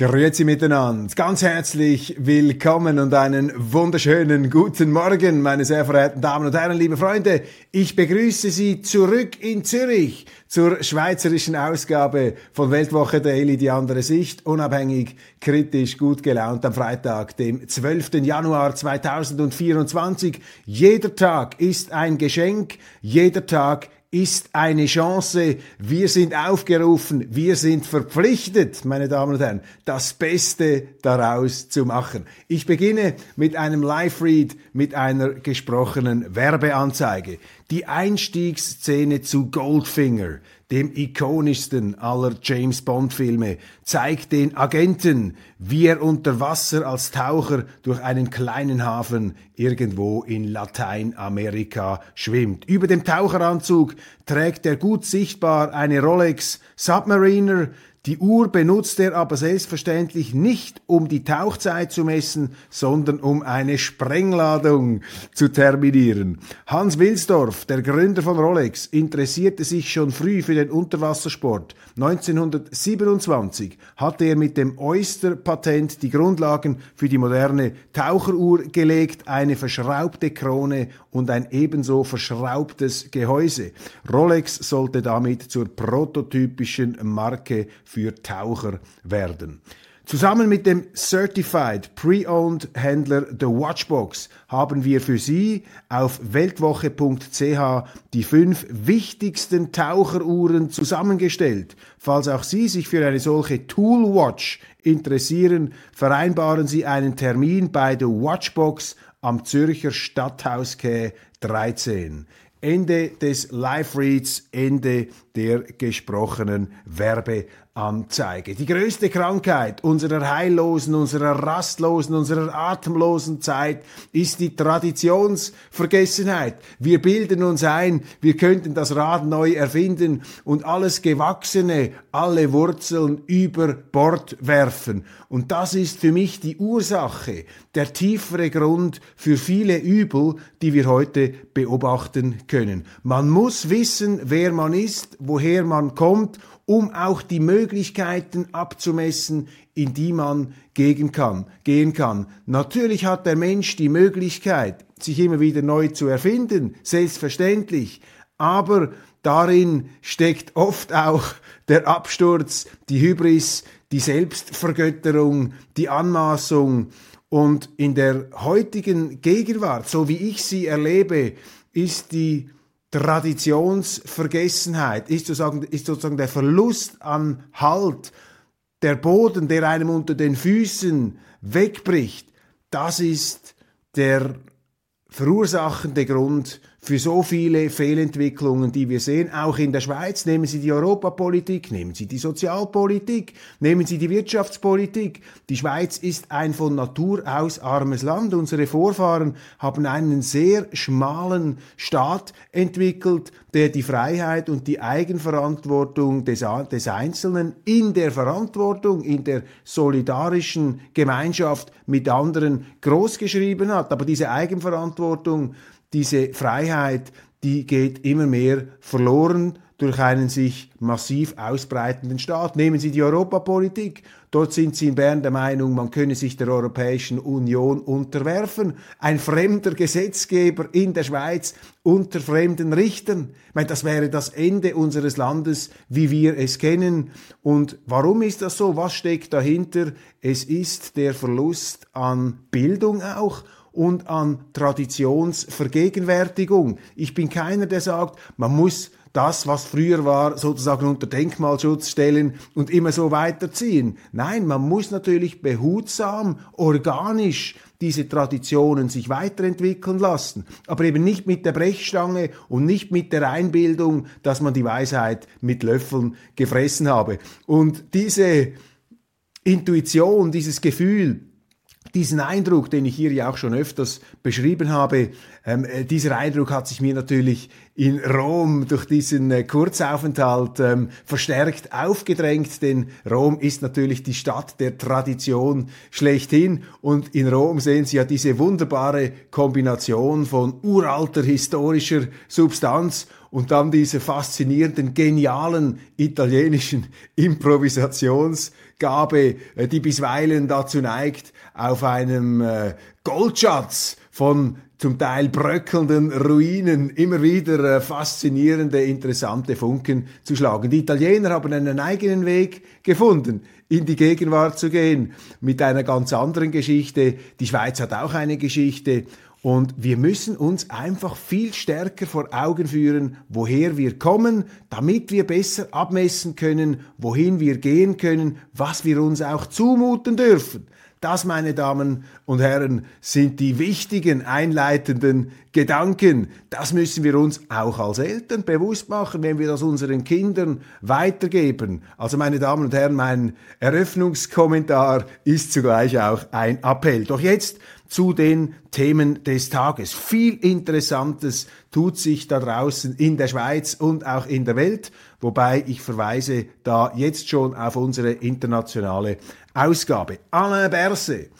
Grüezi miteinander, ganz herzlich willkommen und einen wunderschönen guten Morgen, meine sehr verehrten Damen und Herren, liebe Freunde. Ich begrüße Sie zurück in Zürich zur schweizerischen Ausgabe von Weltwoche Daily, die andere Sicht, unabhängig, kritisch, gut gelaunt am Freitag, dem 12. Januar 2024. Jeder Tag ist ein Geschenk, jeder Tag ist eine Chance. Wir sind aufgerufen, wir sind verpflichtet, meine Damen und Herren, das Beste daraus zu machen. Ich beginne mit einem Live-Read, mit einer gesprochenen Werbeanzeige. Die Einstiegsszene zu Goldfinger, dem ikonischsten aller James Bond-Filme, zeigt den Agenten, wie er unter Wasser als Taucher durch einen kleinen Hafen irgendwo in Lateinamerika schwimmt. Über dem Taucheranzug trägt er gut sichtbar eine Rolex Submariner, die Uhr benutzt er aber selbstverständlich nicht, um die Tauchzeit zu messen, sondern um eine Sprengladung zu terminieren. Hans Wilsdorf, der Gründer von Rolex, interessierte sich schon früh für den Unterwassersport. 1927 hatte er mit dem Oyster-Patent die Grundlagen für die moderne Taucheruhr gelegt, eine verschraubte Krone und ein ebenso verschraubtes Gehäuse. Rolex sollte damit zur prototypischen Marke für Taucher werden. Zusammen mit dem Certified Pre-Owned Händler The Watchbox haben wir für Sie auf weltwoche.ch die fünf wichtigsten Taucheruhren zusammengestellt. Falls auch Sie sich für eine solche Toolwatch interessieren, vereinbaren Sie einen Termin bei The Watchbox am Zürcher Stadthausquai 13. Ende des Live-Reads, Ende der gesprochenen Werbeanzeige. Die größte Krankheit unserer heillosen, unserer rastlosen, unserer atemlosen Zeit ist die Traditionsvergessenheit. Wir bilden uns ein, wir könnten das Rad neu erfinden und alles Gewachsene, alle Wurzeln über Bord werfen. Und das ist für mich die Ursache, der tiefere Grund für viele Übel, die wir heute beobachten können. Man muss wissen, wer man ist, woher man kommt, um auch die Möglichkeiten abzumessen, in die man gehen kann, gehen kann. Natürlich hat der Mensch die Möglichkeit, sich immer wieder neu zu erfinden, selbstverständlich, aber darin steckt oft auch der Absturz, die Hybris, die Selbstvergötterung, die Anmaßung und in der heutigen Gegenwart, so wie ich sie erlebe, ist die Traditionsvergessenheit, ist sozusagen, ist sozusagen der Verlust an Halt, der Boden, der einem unter den Füßen wegbricht, das ist der verursachende Grund für so viele Fehlentwicklungen, die wir sehen, auch in der Schweiz. Nehmen Sie die Europapolitik, nehmen Sie die Sozialpolitik, nehmen Sie die Wirtschaftspolitik. Die Schweiz ist ein von Natur aus armes Land. Unsere Vorfahren haben einen sehr schmalen Staat entwickelt, der die Freiheit und die Eigenverantwortung des, des Einzelnen in der Verantwortung, in der solidarischen Gemeinschaft mit anderen großgeschrieben hat. Aber diese Eigenverantwortung diese Freiheit, die geht immer mehr verloren durch einen sich massiv ausbreitenden Staat. Nehmen Sie die Europapolitik. Dort sind Sie in Bern der Meinung, man könne sich der Europäischen Union unterwerfen. Ein fremder Gesetzgeber in der Schweiz unter fremden Richtern. Ich meine, das wäre das Ende unseres Landes, wie wir es kennen. Und warum ist das so? Was steckt dahinter? Es ist der Verlust an Bildung auch und an Traditionsvergegenwärtigung. Ich bin keiner, der sagt, man muss das, was früher war, sozusagen unter Denkmalschutz stellen und immer so weiterziehen. Nein, man muss natürlich behutsam, organisch diese Traditionen sich weiterentwickeln lassen, aber eben nicht mit der Brechstange und nicht mit der Einbildung, dass man die Weisheit mit Löffeln gefressen habe. Und diese Intuition, dieses Gefühl, diesen Eindruck, den ich hier ja auch schon öfters beschrieben habe, ähm, äh, dieser Eindruck hat sich mir natürlich in Rom durch diesen äh, Kurzaufenthalt ähm, verstärkt aufgedrängt, denn Rom ist natürlich die Stadt der Tradition schlechthin und in Rom sehen Sie ja diese wunderbare Kombination von uralter historischer Substanz und dann diese faszinierenden, genialen italienischen Improvisationsgabe, äh, die bisweilen dazu neigt, auf einem äh, Goldschatz von zum Teil bröckelnden Ruinen immer wieder äh, faszinierende, interessante Funken zu schlagen. Die Italiener haben einen eigenen Weg gefunden, in die Gegenwart zu gehen, mit einer ganz anderen Geschichte. Die Schweiz hat auch eine Geschichte. Und wir müssen uns einfach viel stärker vor Augen führen, woher wir kommen, damit wir besser abmessen können, wohin wir gehen können, was wir uns auch zumuten dürfen. Das, meine Damen und Herren, sind die wichtigen einleitenden Gedanken. Das müssen wir uns auch als Eltern bewusst machen, wenn wir das unseren Kindern weitergeben. Also, meine Damen und Herren, mein Eröffnungskommentar ist zugleich auch ein Appell. Doch jetzt zu den Themen des Tages. Viel Interessantes tut sich da draußen in der Schweiz und auch in der Welt, wobei ich verweise da jetzt schon auf unsere internationale Ausgabe. Alain Berset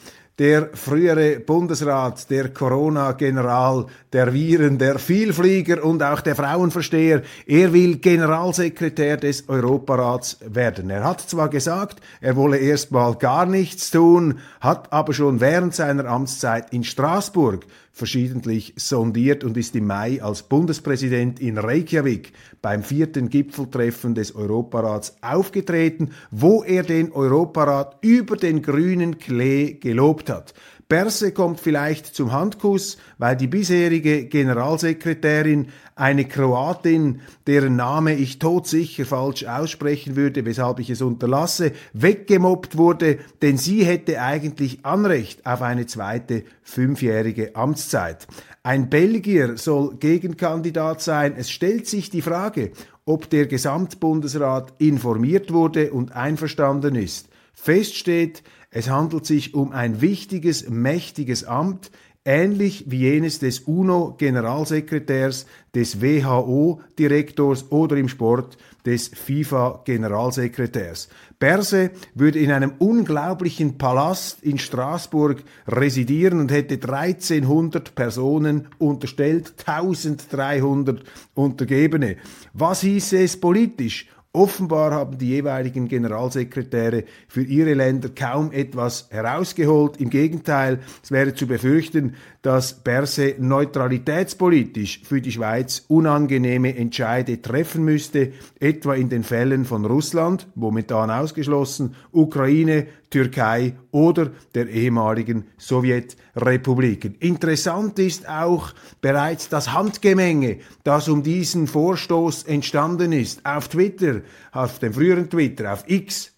der frühere Bundesrat, der Corona-General, der Viren, der Vielflieger und auch der Frauenversteher. Er will Generalsekretär des Europarats werden. Er hat zwar gesagt, er wolle erstmal gar nichts tun, hat aber schon während seiner Amtszeit in Straßburg verschiedentlich sondiert und ist im Mai als Bundespräsident in Reykjavik beim vierten Gipfeltreffen des Europarats aufgetreten, wo er den Europarat über den grünen Klee gelobt hat. Berse kommt vielleicht zum Handkuss, weil die bisherige Generalsekretärin, eine Kroatin, deren Name ich todsicher falsch aussprechen würde, weshalb ich es unterlasse, weggemobbt wurde, denn sie hätte eigentlich Anrecht auf eine zweite fünfjährige Amtszeit. Ein Belgier soll Gegenkandidat sein. Es stellt sich die Frage, ob der Gesamtbundesrat informiert wurde und einverstanden ist. Fest steht, es handelt sich um ein wichtiges, mächtiges Amt, ähnlich wie jenes des UNO-Generalsekretärs, des WHO-Direktors oder im Sport des FIFA-Generalsekretärs. Berse würde in einem unglaublichen Palast in Straßburg residieren und hätte 1300 Personen unterstellt, 1300 Untergebene. Was hieße es politisch? Offenbar haben die jeweiligen Generalsekretäre für ihre Länder kaum etwas herausgeholt. Im Gegenteil, es wäre zu befürchten, dass Berse neutralitätspolitisch für die Schweiz unangenehme Entscheide treffen müsste, etwa in den Fällen von Russland, momentan ausgeschlossen, Ukraine, Türkei oder der ehemaligen Sowjetrepubliken. Interessant ist auch bereits das Handgemenge, das um diesen Vorstoß entstanden ist. Auf Twitter, auf dem früheren Twitter, auf X,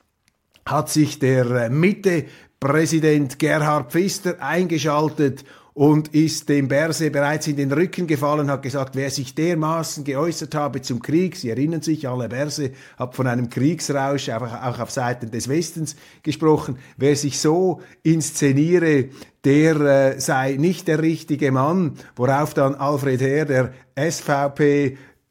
hat sich der Mitte-Präsident Gerhard Pfister eingeschaltet und ist dem Berse bereits in den Rücken gefallen, hat gesagt, wer sich dermaßen geäußert habe zum Krieg, Sie erinnern sich, alle Berse hat von einem Kriegsrausch auch auf Seiten des Westens gesprochen, wer sich so inszeniere, der äh, sei nicht der richtige Mann, worauf dann Alfred Herr, der SVP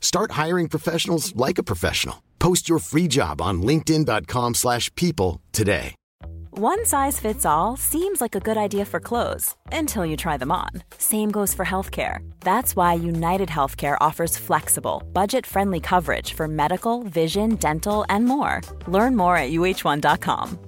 Start hiring professionals like a professional. Post your free job on linkedin.com slash people today. One size fits all seems like a good idea for clothes until you try them on. Same goes for healthcare. That's why United Healthcare offers flexible, budget friendly coverage for medical, vision, dental, and more. Learn more at uh1.com.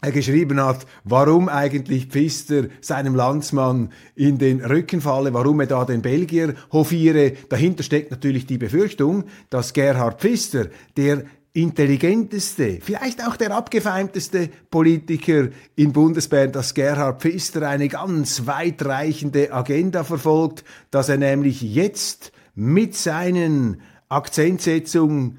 geschrieben hat, warum eigentlich Pfister seinem Landsmann in den Rücken falle, warum er da den Belgier hofiere. Dahinter steckt natürlich die Befürchtung, dass Gerhard Pfister, der intelligenteste, vielleicht auch der abgefeimteste Politiker in Bundesbern, dass Gerhard Pfister eine ganz weitreichende Agenda verfolgt, dass er nämlich jetzt mit seinen Akzentsetzungen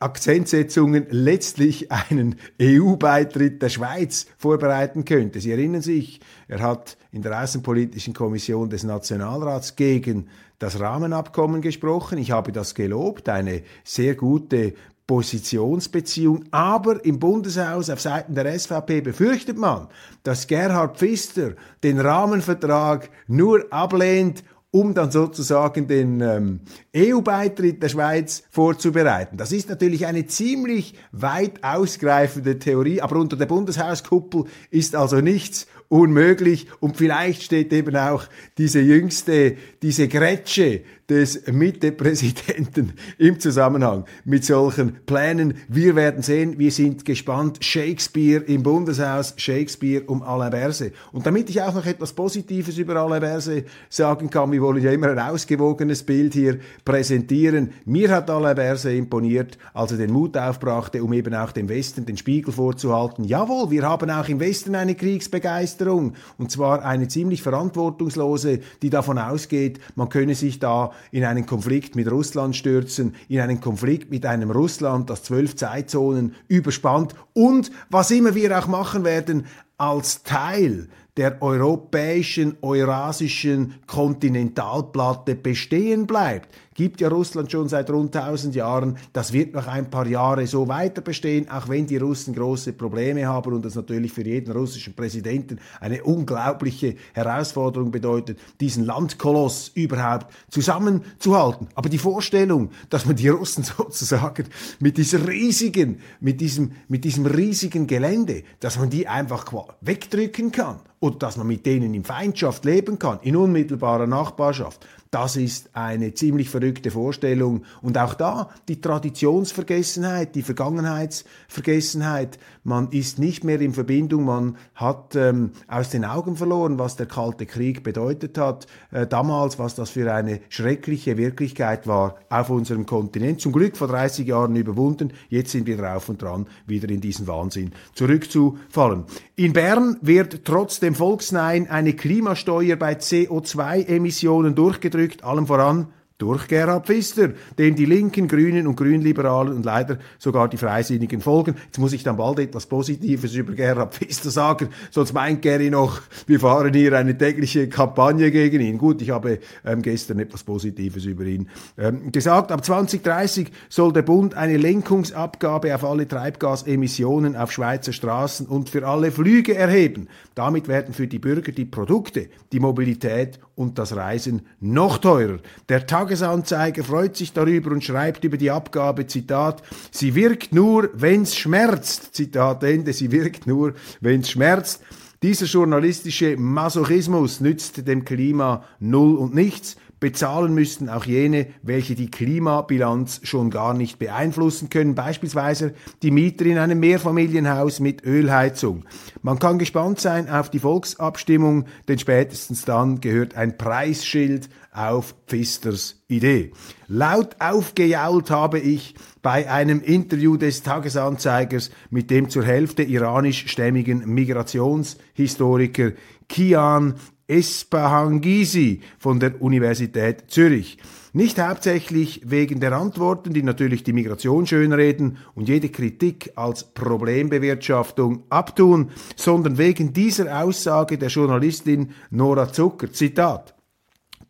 Akzentsetzungen letztlich einen EU-Beitritt der Schweiz vorbereiten könnte. Sie erinnern sich, er hat in der Außenpolitischen Kommission des Nationalrats gegen das Rahmenabkommen gesprochen. Ich habe das gelobt, eine sehr gute Positionsbeziehung. Aber im Bundeshaus auf Seiten der SVP befürchtet man, dass Gerhard Pfister den Rahmenvertrag nur ablehnt, um dann sozusagen den ähm, EU-Beitritt der Schweiz vorzubereiten. Das ist natürlich eine ziemlich weit ausgreifende Theorie, aber unter der Bundeshauskuppel ist also nichts unmöglich und vielleicht steht eben auch diese jüngste, diese Grätsche des Mitte-Präsidenten im Zusammenhang mit solchen Plänen. Wir werden sehen, wir sind gespannt. Shakespeare im Bundeshaus, Shakespeare um Alain Berse. Und damit ich auch noch etwas Positives über Alain Berse sagen kann, wir wollen ja immer ein ausgewogenes Bild hier präsentieren. Mir hat Alain Berse imponiert, als er den Mut aufbrachte, um eben auch dem Westen den Spiegel vorzuhalten. Jawohl, wir haben auch im Westen eine Kriegsbegeisterung. Und zwar eine ziemlich verantwortungslose, die davon ausgeht, man könne sich da in einen Konflikt mit Russland stürzen, in einen Konflikt mit einem Russland, das zwölf Zeitzonen überspannt und was immer wir auch machen werden, als Teil der europäischen, eurasischen Kontinentalplatte bestehen bleibt gibt ja Russland schon seit rund 1000 Jahren. Das wird noch ein paar Jahre so weiter bestehen, auch wenn die Russen große Probleme haben und das natürlich für jeden russischen Präsidenten eine unglaubliche Herausforderung bedeutet, diesen Landkoloss überhaupt zusammenzuhalten. Aber die Vorstellung, dass man die Russen sozusagen mit dieser riesigen, mit diesem, mit diesem riesigen Gelände, dass man die einfach wegdrücken kann oder dass man mit denen in Feindschaft leben kann, in unmittelbarer Nachbarschaft, das ist eine ziemlich verrückte Vorstellung. Und auch da die Traditionsvergessenheit, die Vergangenheitsvergessenheit. Man ist nicht mehr in Verbindung, man hat ähm, aus den Augen verloren, was der Kalte Krieg bedeutet hat. Äh, damals, was das für eine schreckliche Wirklichkeit war auf unserem Kontinent. Zum Glück vor 30 Jahren überwunden. Jetzt sind wir drauf und dran, wieder in diesen Wahnsinn zurückzufallen. In Bern wird trotz dem Volksnein eine Klimasteuer bei CO2-Emissionen durchgedrückt ausgedrückt, allem voran durch Gerhard Pfister, dem die Linken, Grünen und Grünliberalen und leider sogar die Freisinnigen folgen. Jetzt muss ich dann bald etwas Positives über Gerhard Pfister sagen, sonst meint Gary noch, wir fahren hier eine tägliche Kampagne gegen ihn. Gut, ich habe ähm, gestern etwas Positives über ihn ähm, gesagt. Ab 2030 soll der Bund eine Lenkungsabgabe auf alle Treibgasemissionen auf Schweizer Straßen und für alle Flüge erheben. Damit werden für die Bürger die Produkte, die Mobilität und das Reisen noch teurer. Der Tag Tagesanzeiger freut sich darüber und schreibt über die Abgabe, Zitat, sie wirkt nur, wenn's schmerzt. Zitat Ende, sie wirkt nur, wenn's schmerzt. Dieser journalistische Masochismus nützt dem Klima null und nichts. Bezahlen müssten auch jene, welche die Klimabilanz schon gar nicht beeinflussen können, beispielsweise die Mieter in einem Mehrfamilienhaus mit Ölheizung. Man kann gespannt sein auf die Volksabstimmung, denn spätestens dann gehört ein Preisschild auf Pfisters Idee. Laut aufgejault habe ich bei einem Interview des Tagesanzeigers mit dem zur Hälfte iranischstämmigen Migrationshistoriker Kian Espahangisi von der Universität Zürich. Nicht hauptsächlich wegen der Antworten, die natürlich die Migration schönreden und jede Kritik als Problembewirtschaftung abtun, sondern wegen dieser Aussage der Journalistin Nora Zucker. Zitat.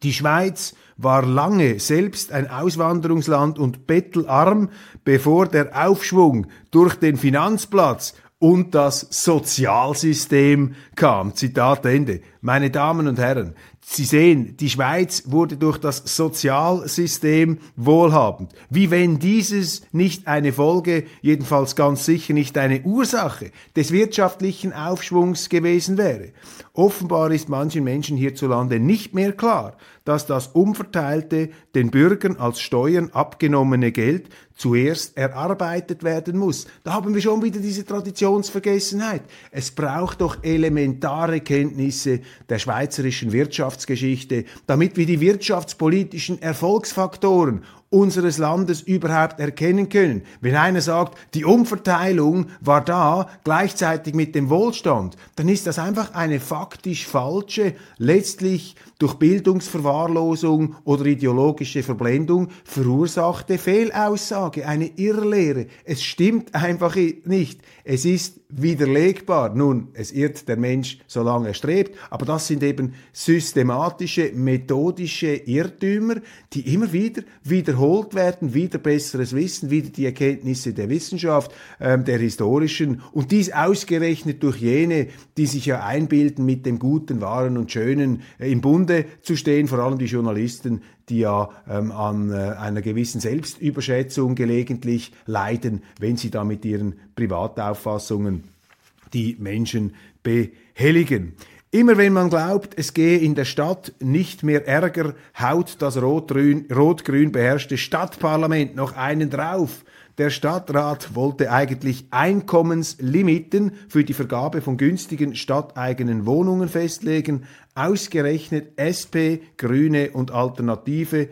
Die Schweiz war lange selbst ein Auswanderungsland und bettelarm, bevor der Aufschwung durch den Finanzplatz und das Sozialsystem kam. Zitat Ende. Meine Damen und Herren, Sie sehen, die Schweiz wurde durch das Sozialsystem wohlhabend. Wie wenn dieses nicht eine Folge, jedenfalls ganz sicher nicht eine Ursache des wirtschaftlichen Aufschwungs gewesen wäre. Offenbar ist manchen Menschen hierzulande nicht mehr klar, dass das umverteilte, den Bürgern als Steuern abgenommene Geld zuerst erarbeitet werden muss. Da haben wir schon wieder diese Traditionsvergessenheit. Es braucht doch elementare Kenntnisse der schweizerischen Wirtschaftsgeschichte, damit wir die wirtschaftspolitischen Erfolgsfaktoren unseres Landes überhaupt erkennen können. Wenn einer sagt, die Umverteilung war da gleichzeitig mit dem Wohlstand, dann ist das einfach eine faktisch falsche, letztlich durch Bildungsverwahrlosung oder ideologische Verblendung verursachte Fehlaussage, eine Irrlehre. Es stimmt einfach nicht. Es ist widerlegbar. Nun, es irrt der Mensch, solange er strebt, aber das sind eben systematische, methodische Irrtümer, die immer wieder wiederholt werden, wieder besseres Wissen, wieder die Erkenntnisse der Wissenschaft, äh, der historischen. Und dies ausgerechnet durch jene, die sich ja einbilden, mit dem Guten, Wahren und Schönen äh, im Bunde zu stehen, vor allem die Journalisten, die ja ähm, an äh, einer gewissen Selbstüberschätzung gelegentlich leiden, wenn sie da mit ihren Privatauffassungen die Menschen behelligen. Immer wenn man glaubt, es gehe in der Stadt nicht mehr Ärger, haut das rot-grün beherrschte Stadtparlament noch einen drauf. Der Stadtrat wollte eigentlich Einkommenslimiten für die Vergabe von günstigen stadteigenen Wohnungen festlegen. Ausgerechnet SP, Grüne und Alternative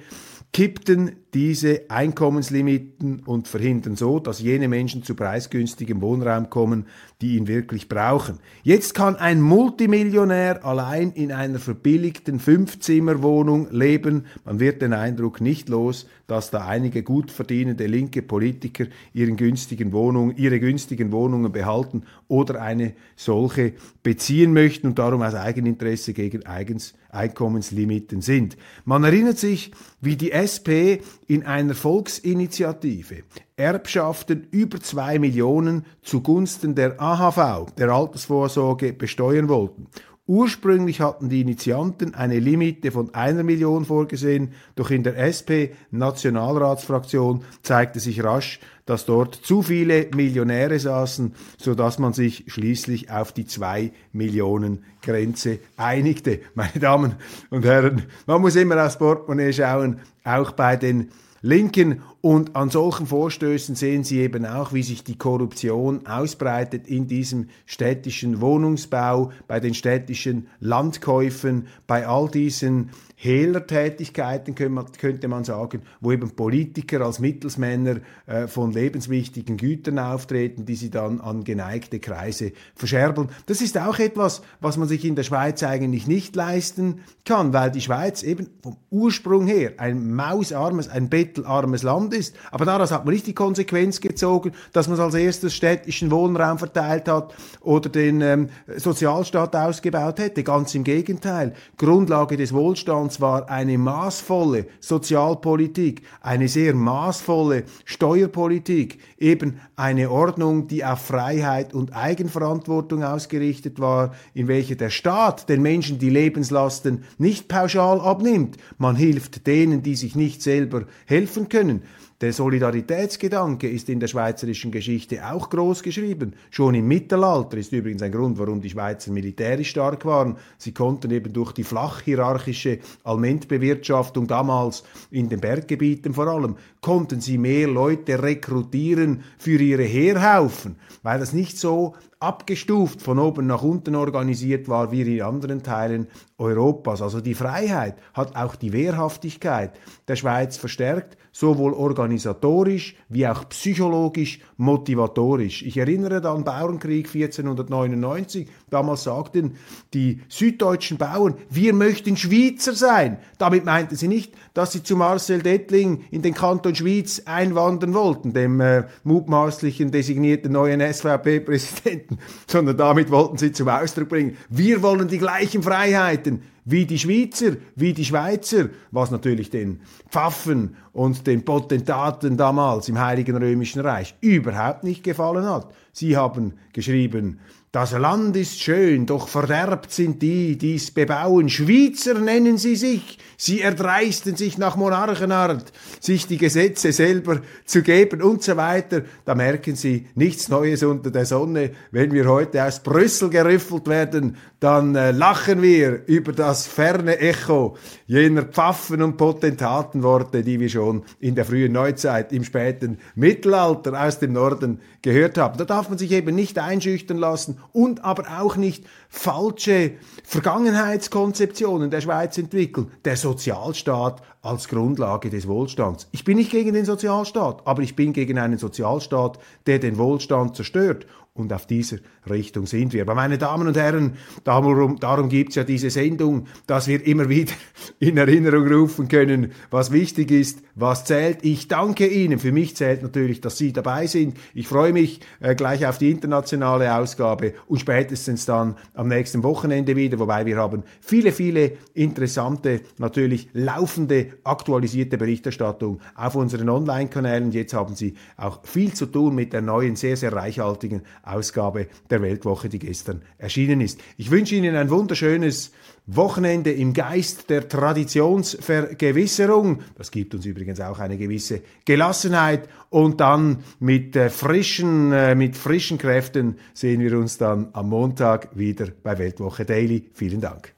kippten diese Einkommenslimiten und verhindern so, dass jene Menschen zu preisgünstigem Wohnraum kommen, die ihn wirklich brauchen. Jetzt kann ein Multimillionär allein in einer verbilligten Fünfzimmerwohnung leben. Man wird den Eindruck nicht los, dass da einige gut verdienende linke Politiker ihren günstigen Wohnungen, ihre günstigen Wohnungen behalten oder eine solche beziehen möchten und darum aus Eigeninteresse gegen Eigens Einkommenslimiten sind. Man erinnert sich, wie die SP in einer Volksinitiative Erbschaften über zwei Millionen zugunsten der AHV, der Altersvorsorge, besteuern wollten. Ursprünglich hatten die Initianten eine Limite von einer Million vorgesehen, doch in der SP-Nationalratsfraktion zeigte sich rasch, dass dort zu viele Millionäre saßen, so dass man sich schließlich auf die zwei Millionen Grenze einigte. Meine Damen und Herren, man muss immer aufs Portemonnaie schauen, auch bei den Linken. Und an solchen Vorstößen sehen Sie eben auch, wie sich die Korruption ausbreitet in diesem städtischen Wohnungsbau, bei den städtischen Landkäufen, bei all diesen Hehlertätigkeiten, könnte man sagen, wo eben Politiker als Mittelsmänner äh, von lebenswichtigen Gütern auftreten, die sie dann an geneigte Kreise verscherbeln. Das ist auch etwas, was man sich in der Schweiz eigentlich nicht leisten kann, weil die Schweiz eben vom Ursprung her ein mausarmes, ein bettelarmes Land ist. Aber daraus hat man nicht die Konsequenz gezogen, dass man als erstes städtischen Wohnraum verteilt hat oder den ähm, Sozialstaat ausgebaut hätte. Ganz im Gegenteil. Grundlage des Wohlstands und zwar eine maßvolle Sozialpolitik, eine sehr maßvolle Steuerpolitik, eben eine Ordnung, die auf Freiheit und Eigenverantwortung ausgerichtet war, in welcher der Staat den Menschen die Lebenslasten nicht pauschal abnimmt. Man hilft denen, die sich nicht selber helfen können. Der Solidaritätsgedanke ist in der schweizerischen Geschichte auch groß geschrieben. Schon im Mittelalter ist übrigens ein Grund, warum die Schweizer militärisch stark waren. Sie konnten eben durch die flachhierarchische Almentbewirtschaftung damals in den Berggebieten vor allem, konnten sie mehr Leute rekrutieren für ihre Heerhaufen, weil das nicht so abgestuft von oben nach unten organisiert war wie in anderen Teilen Europas. Also die Freiheit hat auch die Wehrhaftigkeit der Schweiz verstärkt, sowohl organisatorisch wie auch psychologisch, motivatorisch. Ich erinnere an Bauernkrieg 1499. Damals sagten die süddeutschen Bauern, wir möchten Schweizer sein. Damit meinten sie nicht, dass sie zu Marcel Dettling in den Kanton Schwyz einwandern wollten, dem äh, mutmaßlichen designierten neuen SVP-Präsidenten, sondern damit wollten sie zum Ausdruck bringen, wir wollen die gleichen Freiheiten wie die Schweizer, wie die Schweizer, was natürlich den Pfaffen und den Potentaten damals im Heiligen Römischen Reich überhaupt nicht gefallen hat. Sie haben geschrieben, das Land ist schön, doch verderbt sind die, die's bebauen. Schweizer nennen sie sich. Sie erdreisten sich nach Monarchenart, sich die Gesetze selber zu geben und so weiter. Da merken Sie nichts Neues unter der Sonne. Wenn wir heute aus Brüssel gerüffelt werden, dann äh, lachen wir über das das ferne Echo jener Pfaffen und Potentatenworte, die wir schon in der frühen Neuzeit, im späten Mittelalter aus dem Norden gehört haben. Da darf man sich eben nicht einschüchtern lassen und aber auch nicht falsche Vergangenheitskonzeptionen der Schweiz entwickeln. Der Sozialstaat als Grundlage des Wohlstands. Ich bin nicht gegen den Sozialstaat, aber ich bin gegen einen Sozialstaat, der den Wohlstand zerstört. Und auf dieser Richtung sind wir. Aber meine Damen und Herren, darum, darum gibt es ja diese Sendung, dass wir immer wieder in Erinnerung rufen können, was wichtig ist, was zählt. Ich danke Ihnen. Für mich zählt natürlich, dass Sie dabei sind. Ich freue mich äh, gleich auf die internationale Ausgabe und spätestens dann am nächsten Wochenende wieder, wobei wir haben viele, viele interessante, natürlich laufende, aktualisierte Berichterstattung auf unseren Online-Kanälen. Jetzt haben Sie auch viel zu tun mit der neuen, sehr, sehr reichhaltigen Ausgabe der Weltwoche, die gestern erschienen ist. Ich wünsche Ihnen ein wunderschönes Wochenende im Geist der Traditionsvergewisserung. Das gibt uns übrigens auch eine gewisse Gelassenheit. Und dann mit äh, frischen, äh, mit frischen Kräften sehen wir uns dann am Montag wieder bei Weltwoche Daily. Vielen Dank.